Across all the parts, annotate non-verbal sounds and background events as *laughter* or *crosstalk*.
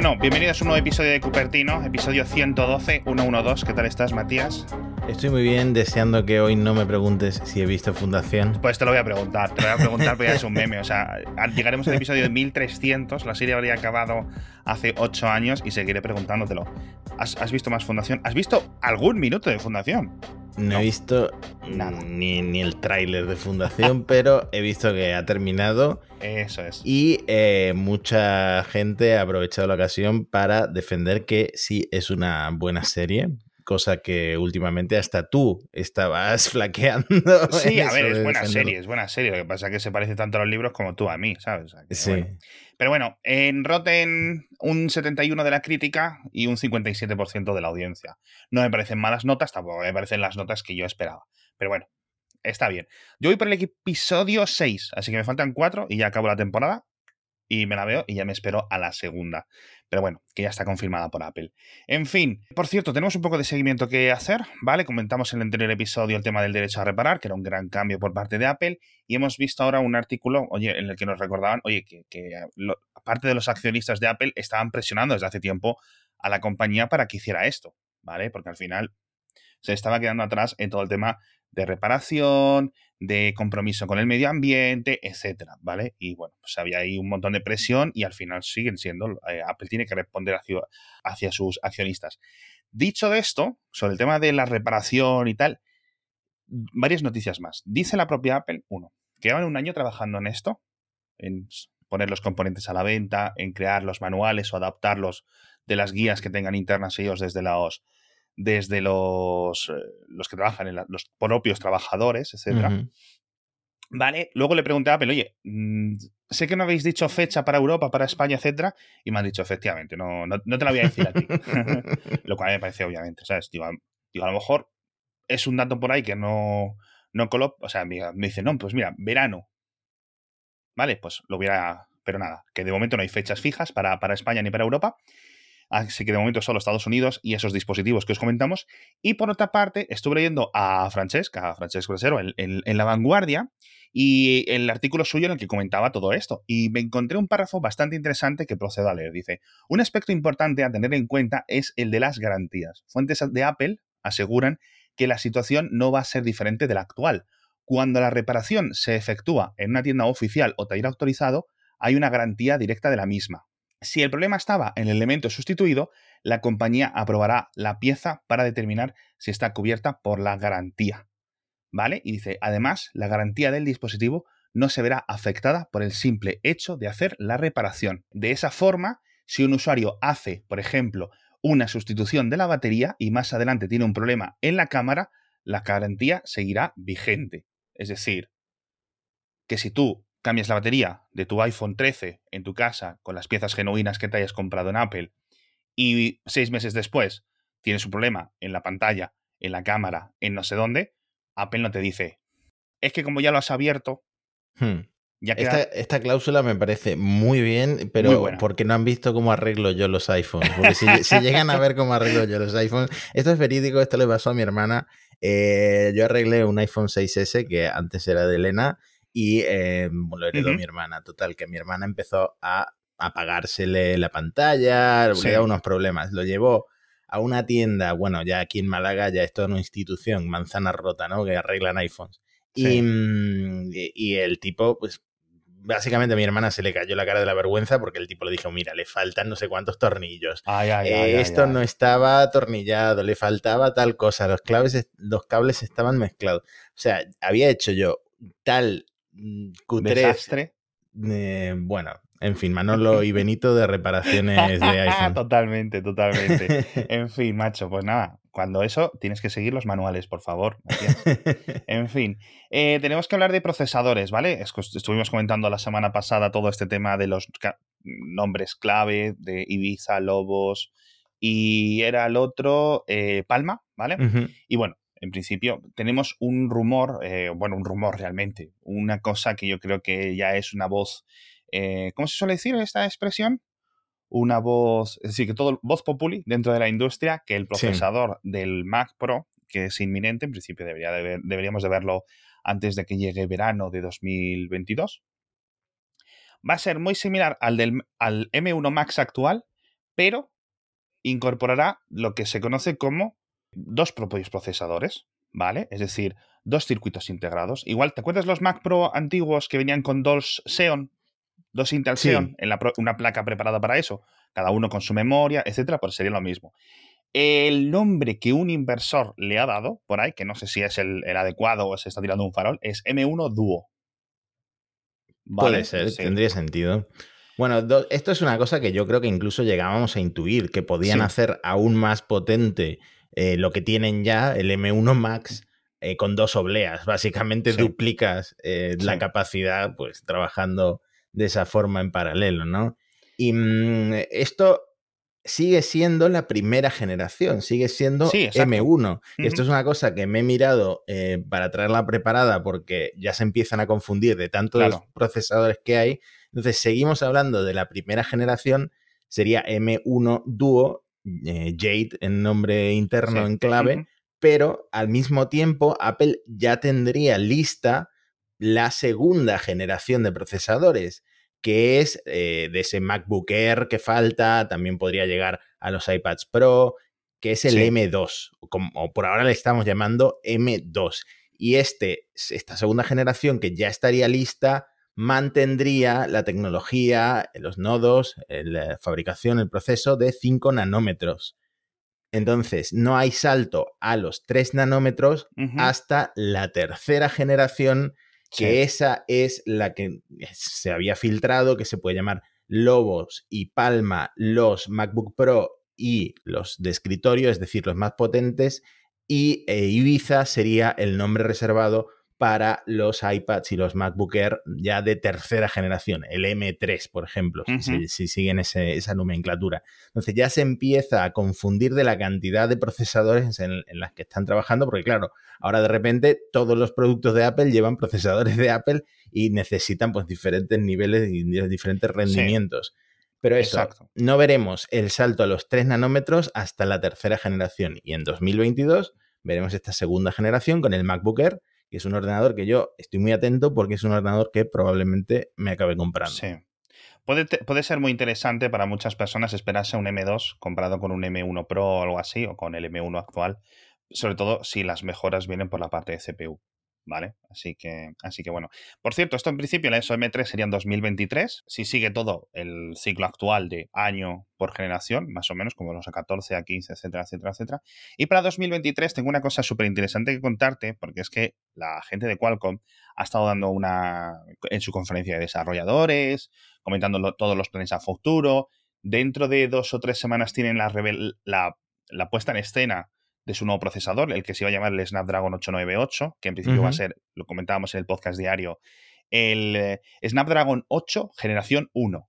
Bueno, bienvenidos a un nuevo episodio de Cupertino, episodio 112, 112. ¿Qué tal estás, Matías? Estoy muy bien, deseando que hoy no me preguntes si he visto Fundación. Pues te lo voy a preguntar, te lo voy a preguntar porque ya es un meme. O sea, llegaremos al episodio de 1300, la serie habría acabado hace 8 años y seguiré preguntándotelo. ¿Has, has visto más Fundación? ¿Has visto algún minuto de Fundación? No, he visto Nada. Ni, ni el tráiler de Fundación, *laughs* pero he visto que ha terminado. Eso es. Y eh, mucha gente ha aprovechado la ocasión para defender que sí es una buena serie. Cosa que últimamente hasta tú estabas *laughs* flaqueando. Sí, a ver, es buena serie, es buena serie. Lo que pasa es que se parece tanto a los libros como tú a mí, ¿sabes? O sea, sí. Bueno. Pero bueno, en Rotten un 71 de la crítica y un 57% de la audiencia. No me parecen malas notas, tampoco me parecen las notas que yo esperaba. Pero bueno, está bien. Yo voy por el episodio 6, así que me faltan 4 y ya acabo la temporada. Y me la veo y ya me espero a la segunda. Pero bueno, que ya está confirmada por Apple. En fin, por cierto, tenemos un poco de seguimiento que hacer, ¿vale? Comentamos en el anterior episodio el tema del derecho a reparar, que era un gran cambio por parte de Apple. Y hemos visto ahora un artículo, oye, en el que nos recordaban, oye, que, que parte de los accionistas de Apple estaban presionando desde hace tiempo a la compañía para que hiciera esto, ¿vale? Porque al final se estaba quedando atrás en todo el tema de reparación, de compromiso con el medio ambiente, etcétera, ¿vale? Y bueno, pues había ahí un montón de presión y al final siguen siendo, eh, Apple tiene que responder hacia, sus accionistas. Dicho de esto, sobre el tema de la reparación y tal, varias noticias más. Dice la propia Apple, uno, que llevan un año trabajando en esto, en poner los componentes a la venta, en crear los manuales o adaptarlos de las guías que tengan internas ellos desde los desde los, eh, los que trabajan, en la, los propios trabajadores, etc. Uh -huh. Vale, luego le pregunté a Apple, oye, mmm, sé que no habéis dicho fecha para Europa, para España, etcétera, y me han dicho, efectivamente, no, no, no te la voy a decir a ti. *laughs* lo cual me parece, obviamente, ¿sabes? Digo, digo, a lo mejor es un dato por ahí que no, no coló, o sea, me, me dice, no, pues mira, verano. Vale, pues lo hubiera, pero nada, que de momento no hay fechas fijas para, para España ni para Europa. Así que de momento solo Estados Unidos y esos dispositivos que os comentamos. Y por otra parte, estuve leyendo a Francesca, a Francesco Brasero, en, en, La Vanguardia, y el artículo suyo en el que comentaba todo esto. Y me encontré un párrafo bastante interesante que procedo a leer. Dice, un aspecto importante a tener en cuenta es el de las garantías. Fuentes de Apple aseguran que la situación no va a ser diferente de la actual. Cuando la reparación se efectúa en una tienda oficial o taller autorizado, hay una garantía directa de la misma. Si el problema estaba en el elemento sustituido, la compañía aprobará la pieza para determinar si está cubierta por la garantía. ¿Vale? Y dice, además, la garantía del dispositivo no se verá afectada por el simple hecho de hacer la reparación. De esa forma, si un usuario hace, por ejemplo, una sustitución de la batería y más adelante tiene un problema en la cámara, la garantía seguirá vigente. Es decir, que si tú cambias la batería de tu iPhone 13 en tu casa con las piezas genuinas que te hayas comprado en Apple y seis meses después tienes un problema en la pantalla, en la cámara, en no sé dónde, Apple no te dice, es que como ya lo has abierto, hmm. ya queda... esta, esta, cláusula me parece muy bien, pero muy porque no han visto cómo arreglo yo los iPhones. Porque si, si, llegan a ver cómo arreglo yo los iPhones, esto es verídico, esto le pasó a mi hermana. Eh, yo arreglé un iPhone 6S que antes era de Elena y eh, lo heredó uh -huh. mi hermana. Total, que mi hermana empezó a apagársele la pantalla, sí. le unos problemas. Lo llevó a una tienda, bueno, ya aquí en Málaga ya es toda una institución, manzana rota, ¿no? Que arreglan iPhones. Sí. Y, y, el tipo, pues, básicamente a mi hermana se le cayó la cara de la vergüenza porque el tipo le dijo, mira, le faltan no sé cuántos tornillos. Ay, ay, eh, ay, esto no estaba atornillado, le faltaba tal cosa, los, claves, los cables estaban mezclados. O sea, había hecho yo tal cutre. Desastre. Eh, bueno, en fin, Manolo y *laughs* Benito de reparaciones de iPhone. totalmente, totalmente. *laughs* En fin, macho, pues nada, cuando eso tienes que seguir los manuales, por favor. *laughs* en fin, eh, tenemos que hablar de procesadores, ¿vale? Estuvimos comentando la semana pasada todo este tema de los nombres clave de Ibiza, Lobos y era el otro eh, Palma, ¿vale? Uh -huh. Y bueno, en principio, tenemos un rumor, eh, bueno, un rumor realmente, una cosa que yo creo que ya es una voz, eh, ¿cómo se suele decir esta expresión? Una voz, es decir, que todo, voz populi dentro de la industria, que el procesador sí. del Mac Pro, que es inminente, en principio debería de ver, deberíamos de verlo antes de que llegue verano de 2022, va a ser muy similar al del al M1 Max actual, pero incorporará lo que se conoce como dos propios procesadores, ¿vale? Es decir, dos circuitos integrados. Igual, ¿te acuerdas los Mac Pro antiguos que venían con dos Xeon? Dos Intel Xeon, en una placa preparada para eso, cada uno con su memoria, etcétera, pues sería lo mismo. El nombre que un inversor le ha dado por ahí, que no sé si es el, adecuado o se está tirando un farol, es M1 Duo. Puede ser, tendría sentido. Bueno, esto es una cosa que yo creo que incluso llegábamos a intuir, que podían hacer aún más potente eh, lo que tienen ya, el M1 Max, eh, con dos obleas. Básicamente duplicas eh, la capacidad, pues trabajando de esa forma en paralelo, ¿no? Y mm, esto sigue siendo la primera generación, sigue siendo M1. Y esto es una cosa que me he mirado eh, para traerla preparada porque ya se empiezan a confundir de tantos procesadores que hay. Entonces, seguimos hablando de la primera generación, sería M1 Duo, eh, Jade en nombre interno en clave, pero al mismo tiempo Apple ya tendría lista la segunda generación de procesadores que es eh, de ese MacBook Air que falta, también podría llegar a los iPads Pro, que es el M2, como por ahora le estamos llamando M2. Y este, esta segunda generación que ya estaría lista, mantendría la tecnología, los nodos, la fabricación, el proceso de 5 nanómetros. Entonces, no hay salto a los 3 nanómetros hasta la tercera generación que esa es la que se había filtrado, que se puede llamar Lobos y Palma, los MacBook Pro y los de escritorio, es decir, los más potentes, y eh, Ibiza sería el nombre reservado para los iPads y los MacBook Air ya de tercera generación, el M3, por ejemplo, si, siguen esa nomenclatura. Entonces ya se empieza a confundir de la cantidad de procesadores en, las que están trabajando, porque claro, ahora de repente todos los productos de Apple llevan procesadores de Apple y necesitan pues diferentes niveles y diferentes rendimientos. Pero eso, no veremos el salto a los 3 nanómetros hasta la tercera generación y en 2022 veremos esta segunda generación con el MacBook Air y es un ordenador que yo estoy muy atento porque es un ordenador que probablemente me acabe comprando. Sí. Puede, puede, ser muy interesante para muchas personas esperarse un M2 comparado con un M1 Pro o algo así, o con el M1 actual, sobre todo si las mejoras vienen por la parte de CPU. ¿Vale? Así que, así que bueno. Por cierto, esto en principio, la SOM3 sería en 2023. Si sigue todo el ciclo actual de año por generación, más o menos, como los A14, A15, etcétera, etcétera, etcétera. Y para 2023 tengo una cosa súper interesante que contarte, porque es que la gente de Qualcomm ha estado dando una en su conferencia de desarrolladores, comentando todos los planes a futuro. Dentro de dos o tres semanas tienen la, la, la puesta en escena de su nuevo procesador, el que se iba a llamar el Snapdragon 898, que en principio va a ser, lo comentábamos en el podcast diario, el eh, Snapdragon 8 generación 1.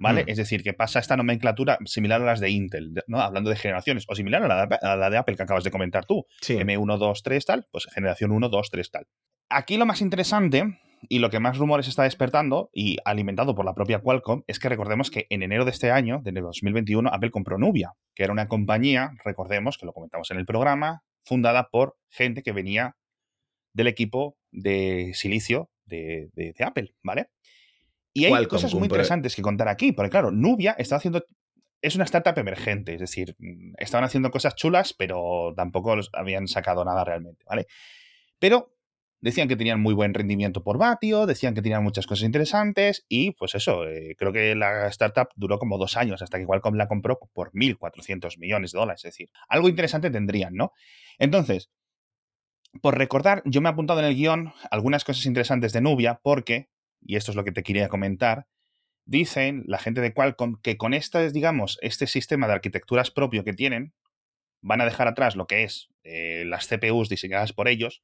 ¿Vale? Mm. Es decir, que pasa esta nomenclatura similar a las de Intel, ¿no? Hablando de generaciones, o similar a la de, Apple que acabas de comentar tú. M1, 2, 3, tal, pues generación 1, 2, 3, tal. Aquí lo más interesante y lo que más rumores está despertando, y alimentado por la propia Qualcomm, es que recordemos que en enero de este año, de 2021, Apple compró Nubia, que era una compañía, recordemos, que lo comentamos en el programa, fundada por gente que venía del equipo de silicio de, Apple, ¿vale? Y hay cosas muy interesantes que contar aquí, porque claro, Nubia está haciendo es una startup emergente, es decir, estaban haciendo cosas chulas, pero tampoco habían sacado nada realmente, ¿vale? Pero Decían que tenían muy buen rendimiento por vatio, decían que tenían muchas cosas interesantes y pues eso, eh, creo que la startup duró como dos años hasta que Qualcomm la compró por 1.400 millones de dólares, es decir, algo interesante tendrían, ¿no? Entonces, por recordar, yo me he apuntado en el guion algunas cosas interesantes de Nubia porque, y esto es lo que te quería comentar, dicen la gente de Qualcomm que con este, digamos, este sistema de arquitecturas propio que tienen, van a dejar atrás lo que es eh, las CPUs diseñadas por ellos,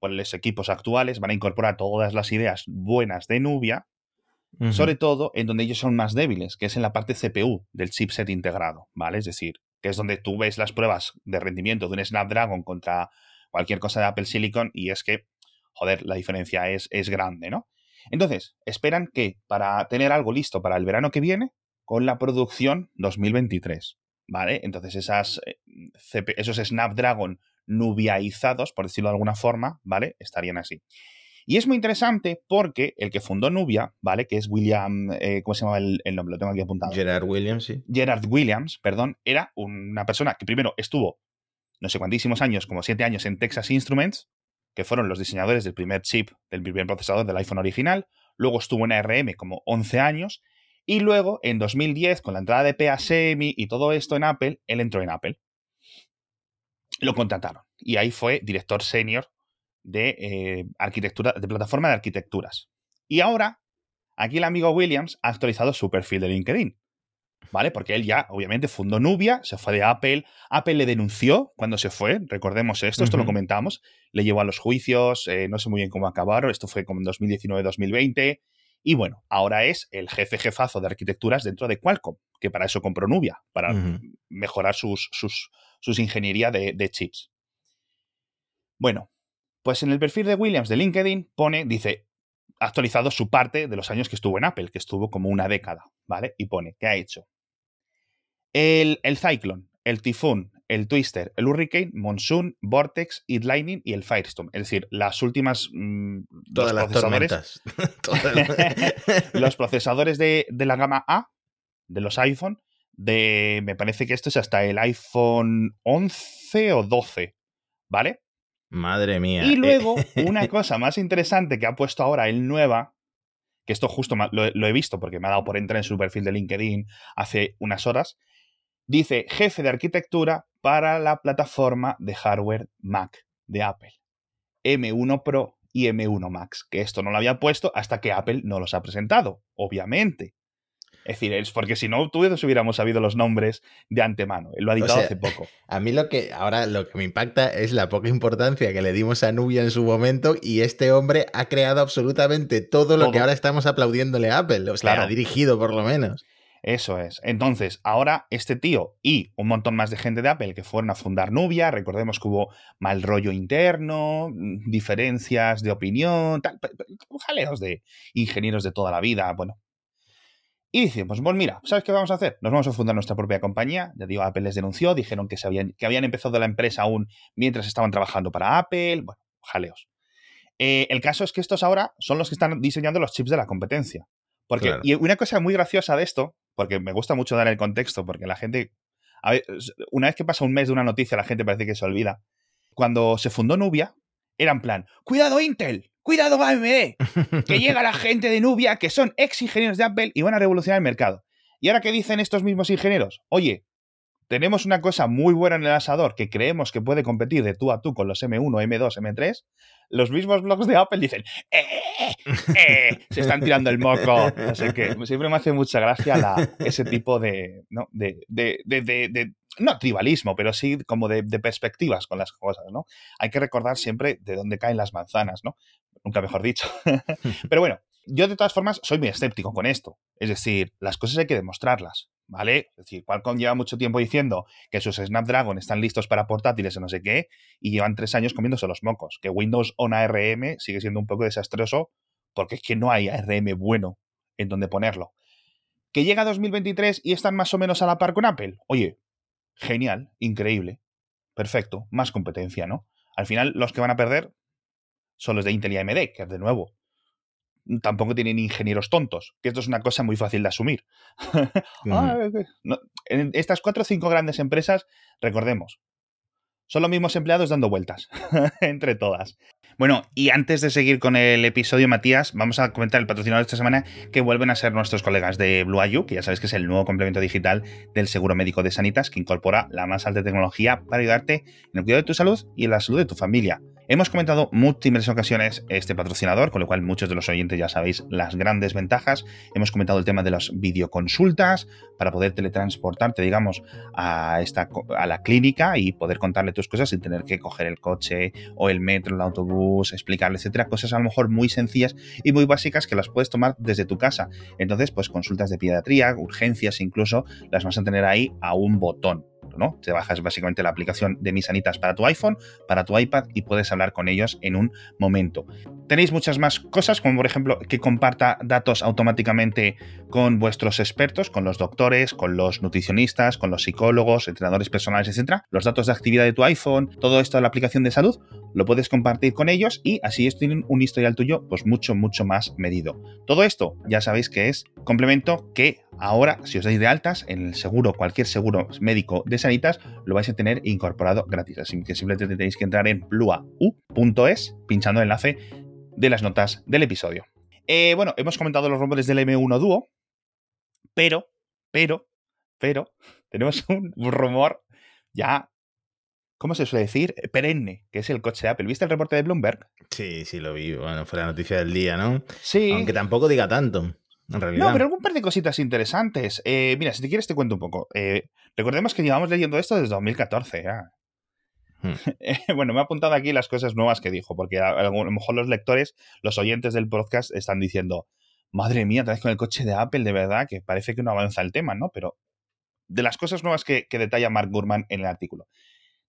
por los equipos actuales, van a incorporar todas las ideas buenas de Nubia, sobre todo en donde ellos son más débiles, que es en la parte CPU del chipset integrado, ¿vale? Es decir, que es donde tú ves las pruebas de rendimiento de un Snapdragon contra cualquier cosa de Apple Silicon y es que, joder, la diferencia es, es grande, ¿no? Entonces, esperan que para tener algo listo para el verano que viene, con la producción 2023, ¿vale? Entonces esas, eh, esos Snapdragon nubiaizados, por decirlo de alguna forma, ¿vale? Estarían así. Y es muy interesante porque el que fundó Nubia, ¿vale? Que es William, eh, ¿cómo se llama el, nombre? Lo tengo aquí apuntado. Gerard Williams, sí. Gerard Williams, perdón, era una persona que primero estuvo no sé cuántísimos años, como siete años en Texas Instruments, que fueron los diseñadores del primer chip, del primer procesador del iPhone original, luego estuvo en ARM como 11 años, y luego en 2010, con la entrada de PASEMI y todo esto en Apple, él entró en Apple. Lo contrataron, y ahí fue director senior de eh, arquitectura, de plataforma de arquitecturas. Y ahora, aquí el amigo Williams ha actualizado su perfil de LinkedIn. ¿vale? Porque él ya, obviamente, fundó Nubia, se fue de Apple. Apple le denunció cuando se fue, recordemos esto, esto lo comentamos. Le llevó a los juicios, eh, no sé muy bien cómo acabaron, esto fue como en 2019-2020. Y bueno, ahora es el jefe jefazo de arquitecturas dentro de Qualcomm, que para eso compró Nubia, para mejorar sus, sus, sus ingeniería de, de chips. Bueno, pues en el perfil de Williams de LinkedIn pone, dice, actualizado su parte de los años que estuvo en Apple, que estuvo como una década, ¿vale? Y pone, ¿qué ha hecho? El, el Cyclone, el Typhoon, el Twister, el Hurricane, Monsoon, Vortex, It Lightning y el Firestorm. Es decir, las últimas. Mm, Todas las procesadores. *laughs* *laughs* los procesadores de, de, la gama A, de los iPhone, de. Me parece que esto es hasta el iPhone 11 o 12, ¿vale? Madre mía. Y luego, una *laughs* cosa más interesante que ha puesto ahora el nueva, que esto justo lo, he visto porque me ha dado por entrar en su perfil de LinkedIn hace unas horas, dice jefe de arquitectura para la plataforma de hardware Mac de Apple. M1 Pro y M1 Max, que esto no lo había puesto hasta que Apple no los ha presentado, obviamente. Es decir, es porque si no, todos hubiéramos sabido los nombres de antemano. Él lo ha editado hace poco. A mí lo que ahora lo que me impacta es la poca importancia que le dimos a Nubia en su momento y este hombre ha creado absolutamente todo lo que ahora estamos aplaudiéndole a Apple. O sea, ha dirigido por lo menos. Eso es. Entonces, ahora este tío y un montón más de gente de Apple que fueron a fundar Nubia, recordemos que hubo mal rollo interno, diferencias de opinión, tal, jaleos de ingenieros de toda la vida, bueno, y decimos, pues mira, ¿sabes qué vamos a hacer? Nos vamos a fundar nuestra propia compañía. Ya digo, Apple les denunció, dijeron que, se habían, que habían empezado la empresa aún mientras estaban trabajando para Apple. Bueno, jaleos. Eh, el caso es que estos ahora son los que están diseñando los chips de la competencia. Porque, Y una cosa muy graciosa de esto, porque me gusta mucho dar el contexto, porque la gente, una vez que pasa un mes de una noticia, la gente parece que se olvida. Cuando se fundó Nubia, era en plan, cuidado Intel, cuidado AMD, *laughs* que llega la gente de Nubia, que son ex ingenieros de Apple y van a revolucionar el mercado. ¿Y ahora qué dicen estos mismos ingenieros? Oye, tenemos una cosa muy buena en el asador que creemos que puede competir de tú a tú con los M1, M2, M3. Los mismos blogs de Apple dicen, ¡eh! eh se están tirando el moco. Sé qué. Siempre me hace mucha gracia ese tipo de, ¿no? de, de, de no tribalismo, pero sí como de, perspectivas con las cosas, ¿no? Hay que recordar siempre de dónde caen las manzanas, ¿no? Nunca mejor dicho. *laughs* pero bueno, yo de todas formas soy muy escéptico con esto. Es decir, las cosas hay que demostrarlas, ¿vale? Es decir, Qualcomm lleva mucho tiempo diciendo que sus Snapdragon están listos para portátiles o no sé qué, y llevan tres años comiéndose los mocos. Que Windows on ARM sigue siendo un poco desastroso porque es que no hay ARM bueno en donde ponerlo. ¿Que llega 2023 y están más o menos a la par con Apple? Oye, genial, increíble, perfecto, más competencia, ¿no? Al final los que van a perder son los de Intel y AMD, que de nuevo tampoco tienen ingenieros tontos, que esto es una cosa muy fácil de asumir. *laughs* Ah, en estas cuatro o cinco grandes empresas, recordemos, son los mismos empleados dando vueltas *laughs* entre todas. Bueno, y antes de seguir con el episodio, Matías, vamos a comentar el patrocinador de esta semana que vuelven a ser nuestros colegas de Blue IU, que ya sabes que es el nuevo complemento digital del seguro médico de Sanitas, que incorpora la más alta tecnología para ayudarte en el cuidado de tu salud y en la salud de tu familia. Hemos comentado múltiples ocasiones este patrocinador, con lo cual muchos de los oyentes ya sabéis las grandes ventajas. Hemos comentado el tema de las videoconsultas para poder teletransportarte, digamos, a, esta, a la clínica y poder contarle tus cosas sin tener que coger el coche o el metro, el autobús, explicarle, etcétera. Cosas a lo mejor muy sencillas y muy básicas que las puedes tomar desde tu casa. Entonces, pues consultas de pediatría, urgencias incluso, las vas a tener ahí a un botón. ¿No? Te bajas básicamente la aplicación de Misanitas para tu iPhone, para tu iPad y puedes hablar con ellos en un momento. Tenéis muchas más cosas, como por ejemplo que comparta datos automáticamente con vuestros expertos, con los doctores, con los nutricionistas, con los psicólogos, entrenadores personales, etcétera. Los datos de actividad de tu iPhone, todo esto de la aplicación de salud, lo puedes compartir con ellos y así ellos tienen un historial tuyo pues mucho, mucho más medido. Todo esto ya sabéis que es complemento que ahora, si os dais de altas en el seguro, cualquier seguro médico de Sanitas, lo vais a tener incorporado gratis. Así que simplemente tenéis que entrar en blua.u.es pinchando el enlace de las notas del episodio. Eh, bueno, hemos comentado los rumores del M1 Duo, pero, pero, pero, *laughs* tenemos un rumor ya ¿cómo se suele decir? Perenne, que es el coche de Apple. ¿Viste el reporte de Bloomberg? Sí, sí, lo vi. Bueno, fue la noticia del día, ¿no? Sí. Aunque tampoco diga tanto. En realidad. No, pero algún par de cositas interesantes. Eh, mira, si te quieres te cuento un poco. Eh, recordemos que llevamos leyendo esto desde 2014 ya. Hmm. *laughs* bueno, me ha apuntado aquí las cosas nuevas que dijo, porque a, lo mejor los lectores, los oyentes del podcast están diciendo, madre mía, tal vez con el coche de Apple, de verdad, que parece que no avanza el tema, ¿no? Pero de las cosas nuevas que, que detalla Mark Gurman en el artículo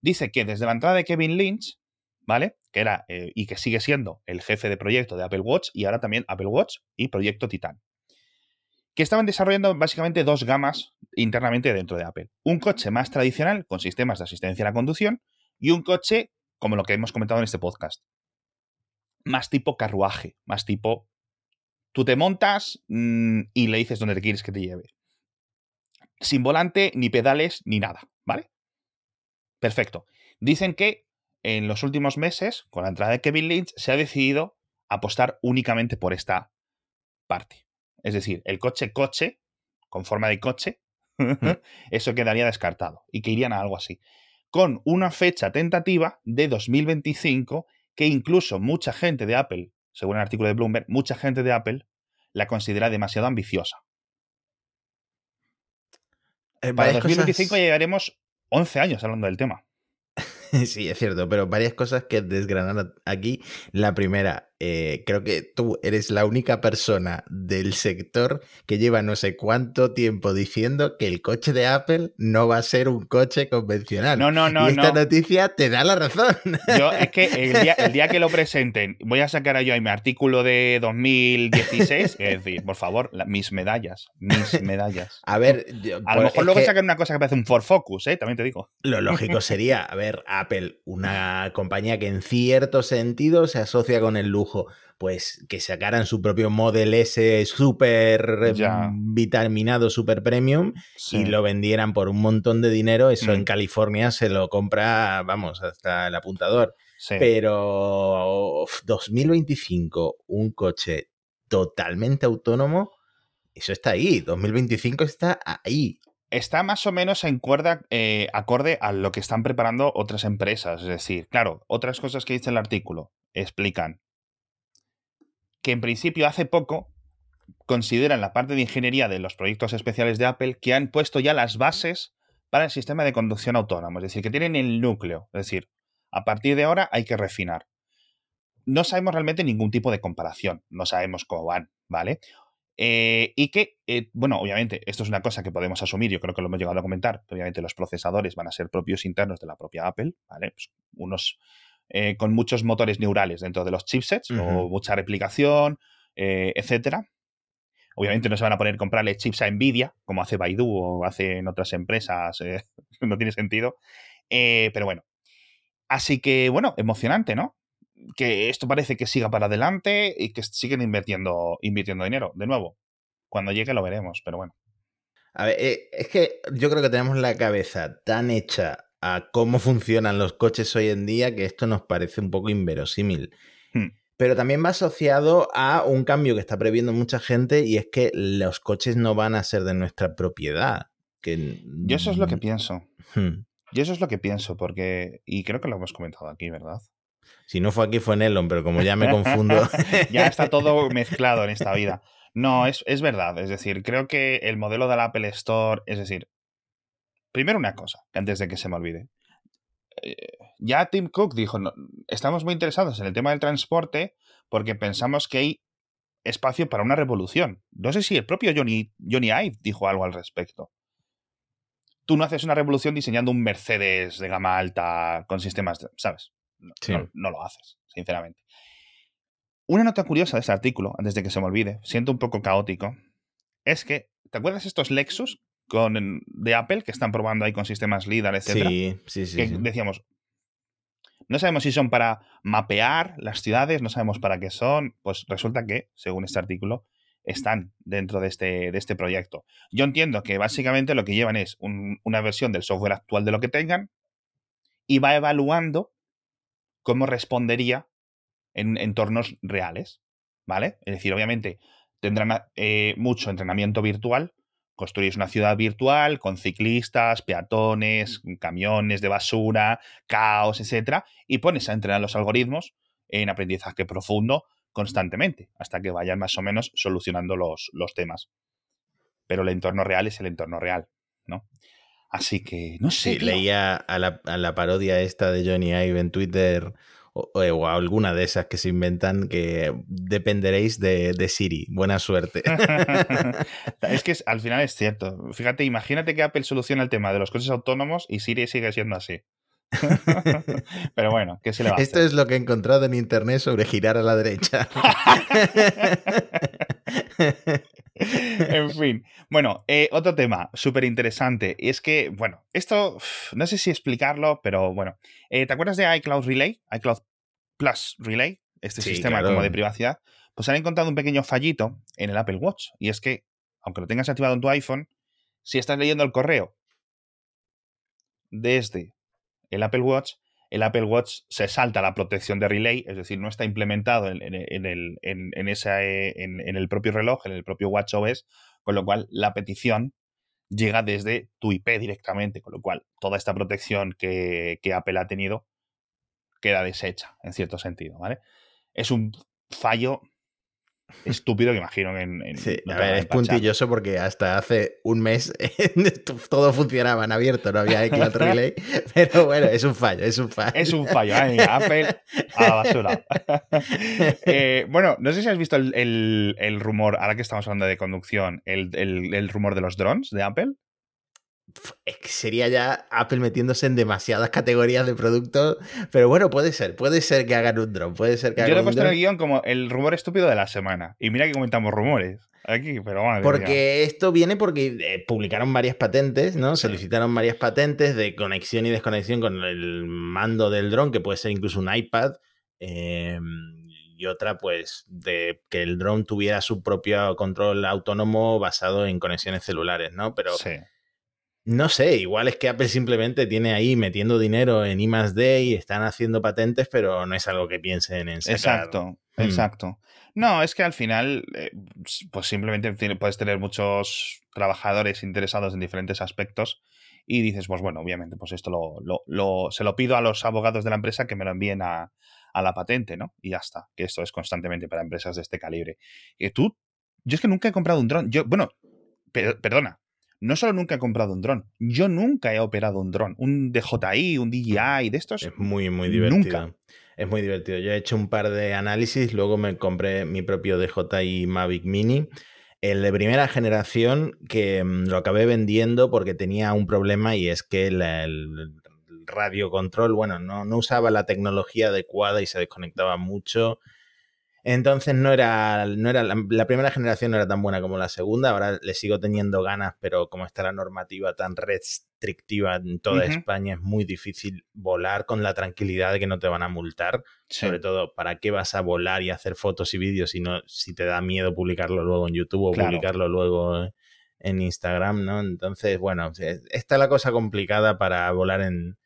dice que desde la entrada de Kevin Lynch, ¿vale? Que era eh, y que sigue siendo el jefe de proyecto de Apple Watch y ahora también Apple Watch y Proyecto Titan. Que estaban desarrollando básicamente dos gamas internamente dentro de Apple. Un coche más tradicional con sistemas de asistencia a la conducción y un coche como lo que hemos comentado en este podcast. Más tipo carruaje, más tipo tú te montas mm, y le dices dónde te quieres que te lleve. Sin volante, ni pedales, ni nada, ¿vale? Perfecto. Dicen que en los últimos meses, con la entrada de Kevin Lynch, se ha decidido apostar únicamente por esta parte. Es decir, el coche-coche, con forma de coche, mm. *laughs* eso quedaría descartado y que irían a algo así. Con una fecha tentativa de 2025 que incluso mucha gente de Apple, según el artículo de Bloomberg, mucha gente de Apple la considera demasiado ambiciosa. Eh, Para 2025 llegaremos 11 años hablando del tema. *laughs* Sí, es cierto, pero varias cosas que desgranar aquí. La primera, eh, creo que tú eres la única persona del sector que lleva no sé cuánto tiempo diciendo que el coche de Apple no va a ser un coche convencional. No, no, no. Y esta noticia te da la razón. Yo *laughs* es que el día, que lo presenten, voy a sacar a yo ahí mi artículo de 2016. Es decir, por favor, mis medallas. Mis *laughs* medallas. A ver, a lo pues mejor luego sacan una cosa que parece un Ford Focus, ¿eh? También te digo. Lo lógico *laughs* sería, a ver, Apple, una compañía que en cierto sentido se asocia con el lujo pues que sacaran su propio Model S super vitaminado, super premium y lo vendieran por un montón de dinero, eso en mm. California se lo compra, vamos, hasta el apuntador. Pero 2025, un coche totalmente autónomo, eso está ahí, 2025 está ahí está más o menos en cuerda eh, acorde a lo que están preparando otras empresas. Es decir, claro, otras cosas que dice el artículo explican que en principio hace poco consideran la parte de ingeniería de los proyectos especiales de Apple que han puesto ya las bases para el sistema de conducción autónomo, es decir, que tienen el núcleo, es decir, a partir de ahora hay que refinar. No sabemos realmente ningún tipo de comparación, no sabemos cómo van, ¿vale? Eh, y que, eh, bueno, obviamente, esto es una cosa que podemos asumir, yo creo que lo hemos llegado a comentar, obviamente los procesadores van a ser propios internos de la propia Apple, ¿vale? Pues unos eh, con muchos motores neurales dentro de los chipsets o mucha replicación, eh, etcétera. Obviamente no se van a poner a comprarle chips a Nvidia, como hace Baidu o hacen otras empresas, eh, *laughs* no tiene sentido. pero bueno. Así que, bueno, emocionante, ¿no? Que esto parece que siga para adelante y que siguen invirtiendo, invirtiendo dinero. De nuevo, cuando llegue lo veremos, pero bueno. A ver, es que yo creo que tenemos la cabeza tan hecha a cómo funcionan los coches hoy en día que esto nos parece un poco inverosímil. Hmm. Pero también va asociado a un cambio que está previendo mucha gente y es que los coches no van a ser de nuestra propiedad. Que... Yo eso es lo que pienso. Hmm. Yo eso es lo que pienso, porque. Y creo que lo hemos comentado aquí, ¿verdad? Si no fue aquí, fue en Elon, pero como ya me confundo. *laughs* ya está todo *laughs* mezclado en esta vida. No, es, es verdad. Es decir, creo que el modelo del Apple Store, es decir, Primero una cosa, antes de que se me olvide. Eh, ya Tim Cook dijo, estamos muy interesados en el tema del transporte porque pensamos que hay espacio para una revolución. No sé si el propio Johnny, Johnny Ive dijo algo al respecto. Tú no haces una revolución diseñando un Mercedes de gama alta con sistemas, ¿sabes? no, lo haces, sinceramente. Una nota curiosa de este artículo, antes de que se me olvide, siento un poco caótico, es que, ¿te acuerdas estos Lexus con, de Apple que están probando ahí con sistemas LIDAR, etcétera. Sí, sí, sí, que Decíamos, No sabemos si son para mapear las ciudades, no sabemos para qué son. Pues resulta que, según este artículo, están dentro de este, de este proyecto. Yo entiendo que básicamente lo que llevan es una versión del software actual de lo que tengan y va evaluando cómo respondería en entornos reales, ¿vale? Es decir, obviamente tendrán eh, mucho entrenamiento virtual, construyes una ciudad virtual con ciclistas, peatones, camiones de basura, caos, etcétera, y pones a entrenar los algoritmos en aprendizaje profundo constantemente, hasta que vayan más o menos solucionando los, los temas. Pero el entorno real es el entorno real, ¿no? Así que, no sé. leía a la, a la, parodia esta de Johnny Ive en Twitter o, alguna de esas que se inventan que dependeréis de, Siri. Buena suerte. *laughs* es que al final es cierto. Fíjate, imagínate que Apple soluciona el tema de los coches autónomos y Siri sigue siendo así. *laughs* Pero bueno, ¿qué se le va Esto es lo que he encontrado en internet sobre girar a la derecha. *laughs* *laughs* en fin. Bueno, eh, otro tema súper interesante. Y es que, bueno, esto no sé si explicarlo, pero bueno. Eh, ¿Te acuerdas de iCloud Relay? iCloud Plus Relay, este sistema como de privacidad. Pues han encontrado un pequeño fallito en el Apple Watch. Y es que, aunque lo tengas activado en tu iPhone, si estás leyendo el correo desde el Apple Watch, el Apple Watch se salta la protección de relay, es decir, no está implementado en, el, en, esa, en, el propio reloj, en el propio Watch OS, con lo cual la petición llega desde tu IP directamente, con lo cual toda esta protección que, que Apple ha tenido queda deshecha, en cierto sentido, ¿vale? Es un fallo estúpido que imagino en. sí, a ver, es puntilloso porque hasta hace un mes *laughs* todo funcionaba en abierto, no había iCloud Relay, *laughs* pero bueno, es un fallo, es un fallo. Es un fallo. Apple a la basura. *laughs* Eh, bueno, no sé si has visto el, rumor, ahora que estamos hablando de conducción, el rumor de los drones de Apple sería ya Apple metiéndose en demasiadas categorías de productos, pero bueno, puede ser, puede ser que hagan un drone, puede ser que Yo lo he puesto en el guion como el rumor estúpido de la semana. Y mira que comentamos rumores aquí, pero bueno. Porque esto viene porque eh, publicaron varias patentes, ¿no? Solicitaron varias patentes de conexión y desconexión con el mando del dron, que puede ser incluso un iPad. Em, y otra, pues, de que el dron tuviera su propio control autónomo basado en conexiones celulares, ¿no? Pero sí no sé, igual es que Apple simplemente tiene ahí metiendo dinero en I D y están haciendo patentes, pero no es algo que piensen en sacar. Exacto, mm. exacto. No, es que al final, eh, pues simplemente puedes tener muchos trabajadores interesados en diferentes aspectos y dices, pues bueno, obviamente, pues esto lo, se lo pido a los abogados de la empresa que me lo envíen a, la patente, ¿no? Y ya está, que esto es constantemente para empresas de este calibre. Y tú, yo es que nunca he comprado un dron. Yo, bueno, perdona, no solo nunca he comprado un dron, yo nunca he operado un dron, un DJI, un DJI de estos. Es muy, muy divertido. Es muy divertido. Yo he hecho un par de análisis, luego me compré mi propio DJI Mavic Mini. El de primera generación que mm, lo acabé vendiendo porque tenía un problema y es que el, el radio control, bueno, no, no usaba la tecnología adecuada y se desconectaba mucho entonces no era, no era la, primera generación no era tan buena como la segunda, ahora le sigo teniendo ganas, pero como está la normativa tan restrictiva en toda España, es muy difícil volar con la tranquilidad de que no te van a multar. Sobre todo, ¿para qué vas a volar y hacer fotos y vídeos si, no, si te da miedo publicarlo luego en YouTube o publicarlo luego en Instagram, ¿no? Entonces, bueno, está la cosa complicada para volar en,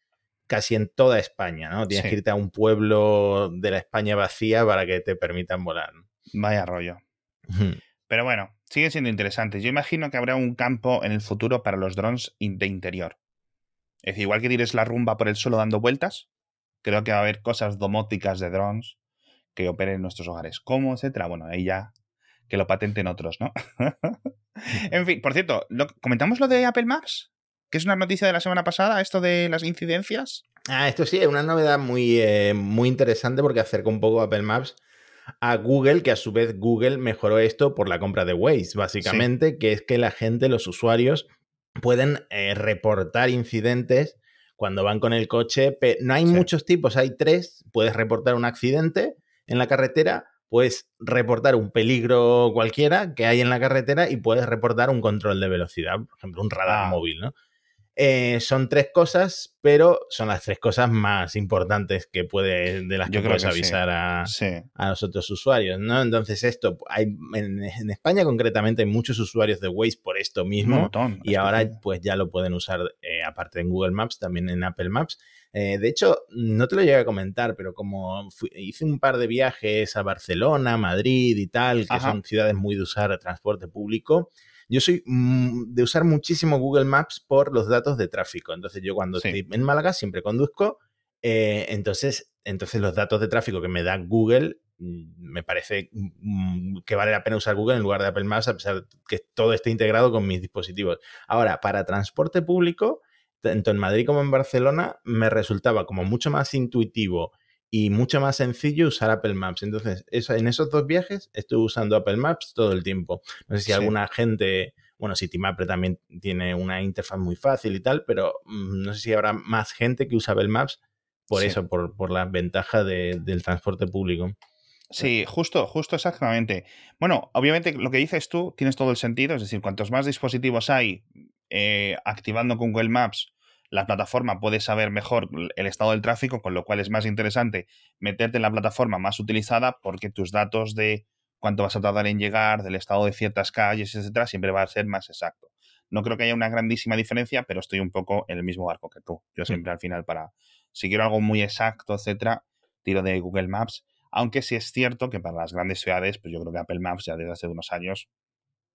casi en toda España, ¿no? Tienes que irte a un pueblo de la España vacía para que te permitan volar. Vaya rollo. Pero bueno, sigue siendo interesante. Yo imagino que habrá un campo en el futuro para los drones de interior. Es decir, igual que tires la rumba por el suelo dando vueltas, creo que va a haber cosas domóticas de drones que operen en nuestros hogares. ¿Cómo? Etcétera. Bueno, ahí ya que lo patenten otros, ¿no? *laughs* en fin, por cierto, ¿comentamos lo de Apple Maps? Que es una noticia de la semana pasada, esto de las incidencias. Ah, esto sí, es una novedad muy, eh, muy interesante porque acerca un poco Apple Maps a Google, que a su vez Google mejoró esto por la compra de Waze, básicamente, que es que la gente, los usuarios, pueden eh, reportar incidentes cuando van con el coche. No hay muchos tipos, hay tres. Puedes reportar un accidente en la carretera, puedes reportar un peligro cualquiera que hay en la carretera y puedes reportar un control de velocidad, por ejemplo, un radar ah. móvil, ¿no? Eh, son tres cosas, pero son las tres cosas más importantes que puede, de las que puedes avisar A, a, los otros usuarios, ¿no? Entonces, esto, hay en, España concretamente hay muchos usuarios de Waze por esto mismo. y ahora, pues ya lo pueden usar, eh, aparte en Google Maps, también en Apple Maps. Eh, de hecho, no te lo llegué a comentar, pero como hice un par de viajes a Barcelona, Madrid y tal, que son ciudades muy de usar transporte público, yo soy mm, de usar muchísimo Google Maps por los datos de tráfico. Entonces, yo cuando estoy en Málaga siempre conduzco. Eh, entonces, entonces, los datos de tráfico que me da Google mm, me parece mm, que vale la pena usar Google en lugar de Apple Maps, a pesar de que todo esté integrado con mis dispositivos. Ahora, para transporte público, tanto en Madrid como en Barcelona, me resultaba como mucho más intuitivo y mucho más sencillo usar Apple Maps. Entonces, eso, en esos dos viajes estuve usando Apple Maps todo el tiempo. No sé si alguna gente, bueno, CityMapper también tiene una interfaz muy fácil y tal, pero mm, no sé si habrá más gente que usa Apple Maps por eso, por, por la ventaja del transporte público. Sí, justo, justo exactamente. Bueno, obviamente lo que dices tú tienes todo el sentido, es decir, cuantos más dispositivos hay eh, activando con Google Maps la plataforma puede saber mejor el estado del tráfico, con lo cual es más interesante meterte en la plataforma más utilizada porque tus datos de cuánto vas a tardar en llegar, del estado de ciertas calles, etcétera, siempre va a ser más exacto. No creo que haya una grandísima diferencia, pero estoy un poco en el mismo barco que tú. Yo mm. siempre al final para si quiero algo muy exacto, etcétera, tiro de Google Maps. Aunque sí es cierto que para las grandes ciudades, pues yo creo que Apple Maps ya desde hace unos años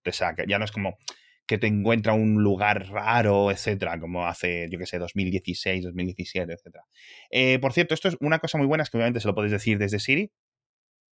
te saca. Ya no es como que te encuentra un lugar raro, etcétera, como hace, yo que sé, 2016, 2017, etcétera. Eh, por cierto, esto es una cosa muy buena, es que obviamente se lo podéis decir desde Siri.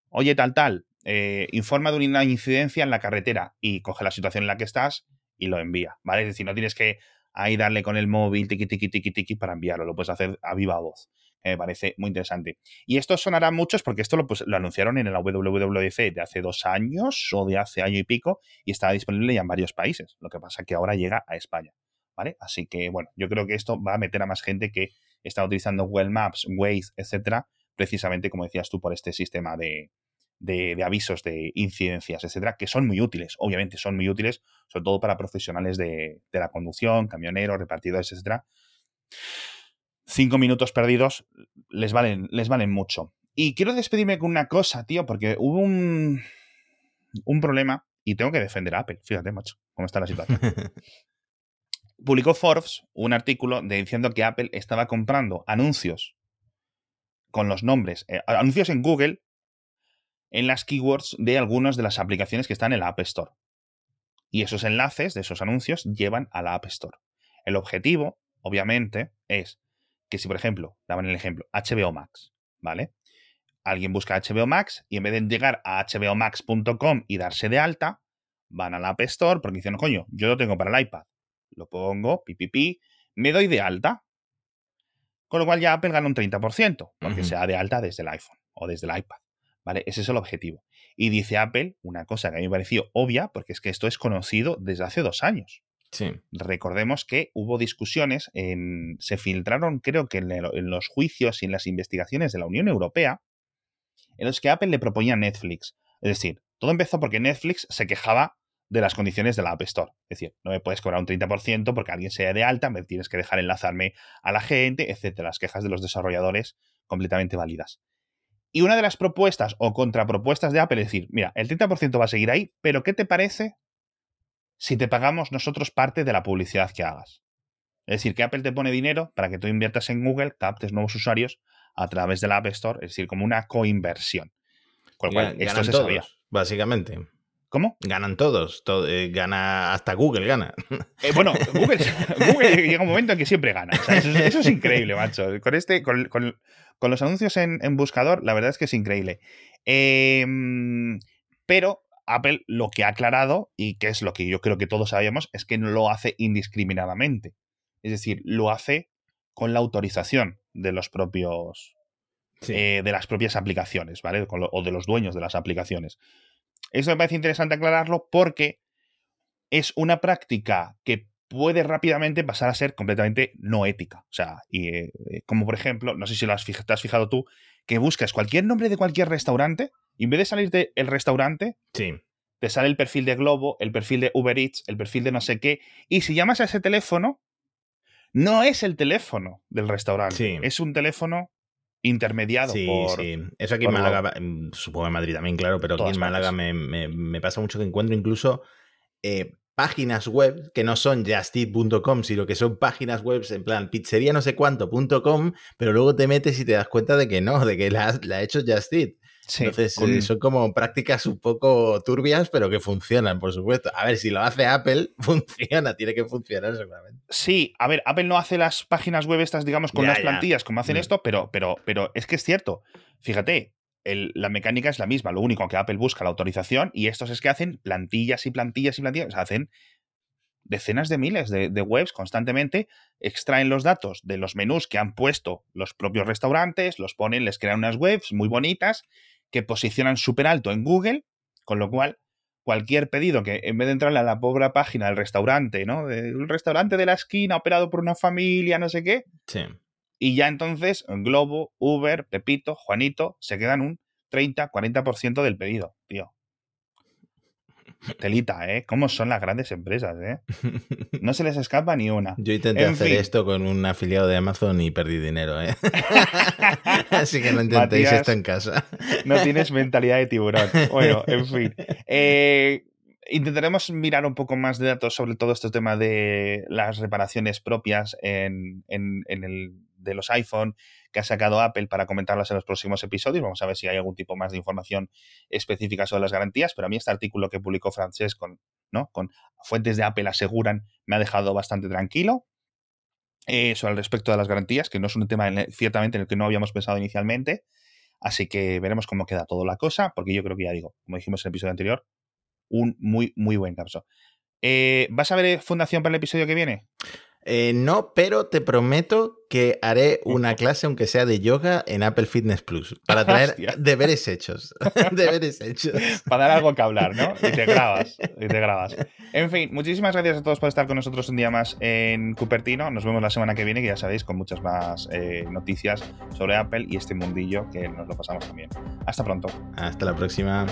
Oye, tal, tal, eh, informa de una incidencia en la carretera y coge la situación en la que estás y lo envía, ¿vale? Es decir, no tienes que ahí darle con el móvil, tiki, tiki, tiki, tiki, para enviarlo, lo puedes hacer a viva voz me parece muy interesante. Y esto sonará muchos porque esto lo, pues, anunciaron en la WWDC de hace dos años o de hace año y pico y estaba disponible ya en varios países. Lo que pasa que ahora llega a España. ¿Vale? Así que, bueno, yo creo que esto va a meter a más gente que está utilizando Google Maps, Waze, etcétera, precisamente, como decías tú, por este sistema de, de, avisos, de incidencias, etcétera, que son muy útiles, obviamente son muy útiles, sobre todo para profesionales de, de la conducción, camioneros, repartidores, etcétera cinco minutos perdidos les valen, les valen mucho. Y quiero despedirme con una cosa, tío, porque hubo un, un problema y tengo que defender a Apple. Fíjate, macho, cómo está la situación. *laughs* Publicó Forbes un artículo diciendo que Apple estaba comprando anuncios con los nombres, eh, anuncios en Google en las keywords de algunas de las aplicaciones que están en la App Store. Y esos enlaces de esos anuncios llevan a la App Store. El objetivo, obviamente, es que si, por ejemplo, daban el ejemplo, HBO Max, ¿vale? Alguien busca HBO Max y en vez de llegar a hbomax.com y darse de alta, van a la App Store porque dicen, coño, yo lo tengo para el iPad. Lo pongo, pipipi, me doy de alta. Con lo cual ya Apple gana un 30%, porque se da de alta desde el iPhone o desde el iPad. ¿Vale? Ese es el objetivo. Y dice Apple una cosa que a mí me pareció obvia, porque es que esto es conocido desde hace dos años. Recordemos que hubo discusiones, en, se filtraron creo que en, los juicios y en las investigaciones de la Unión Europea, en los que Apple le proponía Netflix. Es decir, todo empezó porque Netflix se quejaba de las condiciones de la App Store. Es decir, no me puedes cobrar un 30% porque alguien sea de alta, me tienes que dejar enlazarme a la gente, etc. Las quejas de los desarrolladores completamente válidas. Y una de las propuestas o contrapropuestas de Apple es decir, mira, el 30% va a seguir ahí, pero ¿qué te parece si te pagamos nosotros parte de la publicidad que hagas. Es decir, que Apple te pone dinero para que tú inviertas en Google, captes nuevos usuarios a través de la App Store, es decir, como una coinversión. Con lo cual, esto se sabía. Básicamente. ¿Cómo? Ganan todos, eh, gana hasta Google gana. *laughs* Eh, bueno, Google, llega un momento en que siempre gana. eso, es increíble, macho. Con este, con, los anuncios en, buscador, la verdad es que es increíble. Em, pero Apple lo que ha aclarado, y que es lo que yo creo que todos sabíamos, es que no lo hace indiscriminadamente. Es decir, lo hace con la autorización de los propios. Eh, de las propias aplicaciones, ¿vale? o de los dueños de las aplicaciones. Eso me parece interesante aclararlo porque es una práctica que puede rápidamente pasar a ser completamente no ética. O sea, y, eh, como por ejemplo, no sé si lo has te has fijado tú, que buscas cualquier nombre de cualquier restaurante y en vez de salirte el restaurante, sí. te sale el perfil de Globo, el perfil de Uber Eats, el perfil de no sé qué. Y si llamas a ese teléfono, no es el teléfono del restaurante, es un teléfono intermediado. Sí, sí. Eso aquí en Málaga, mm, supongo en Madrid también, claro, pero aquí en Málaga me, pasa mucho que encuentro incluso eh, páginas web que no son justit.com, sino que son páginas web en plan pizzería no sé cuánto.com, pero luego te metes y te das cuenta de que no, de que la, la ha hecho Justit. Entonces, eh, son como prácticas un poco turbias, pero que funcionan, por supuesto. A ver, si lo hace Apple, *laughs* funciona, tiene que funcionar seguramente. Sí, a ver, Apple no hace las páginas web estas, digamos, con las plantillas como hacen mm. esto, pero, pero, pero es que es cierto. Fíjate, la mecánica es la misma, lo único que Apple busca la autorización y estos es que hacen plantillas y plantillas y plantillas, o sea, hacen decenas de miles de, webs constantemente, extraen los datos de los menús que han puesto los propios restaurantes, los ponen, les crean unas webs muy bonitas que posicionan súper alto en Google, con lo cual cualquier pedido que en vez de entrarle a la pobre página del restaurante, ¿no? Un restaurante de la esquina operado por una familia, no sé qué. Sí. Y ya entonces Globo, Uber, Pepito, Juanito se quedan un 30, 40% del pedido, tío. Telita, ¿eh? ¿Cómo son las grandes empresas, eh? No se les escapa ni una. Yo intenté hacer esto con un afiliado de Amazon y perdí dinero, ¿eh? *laughs* Así que no intentéis esto en casa. No tienes mentalidad de tiburón. *laughs* Bueno, en fin. Eh, intentaremos mirar un poco más de datos sobre todo este tema de las reparaciones propias en, en el, de los iPhone que ha sacado Apple para comentarlas en los próximos episodios. Vamos a ver si hay algún tipo más de información específica sobre las garantías, pero a mí este artículo que publicó Francés con, ¿no? con fuentes de Apple aseguran me ha dejado bastante tranquilo. Eso al respecto de las garantías, que no es un tema ciertamente en el que no habíamos pensado inicialmente. Así que veremos cómo queda toda la cosa, porque yo creo que ya digo, como dijimos en el episodio anterior, un muy, muy buen caso. Eh, ¿Vas a ver Fundación para el episodio que viene? Eh, no, pero te prometo que haré una clase, aunque sea de yoga, en Apple Fitness Plus, para traer *laughs* deberes hechos. *laughs* deberes hechos. Para dar algo que hablar, ¿no? Y te grabas, y te grabas. En fin, muchísimas gracias a todos por estar con nosotros un día más en Cupertino. Nos vemos la semana que viene, que ya sabéis, con muchas más eh, noticias sobre Apple y este mundillo que nos lo pasamos también. Hasta pronto. Hasta la próxima.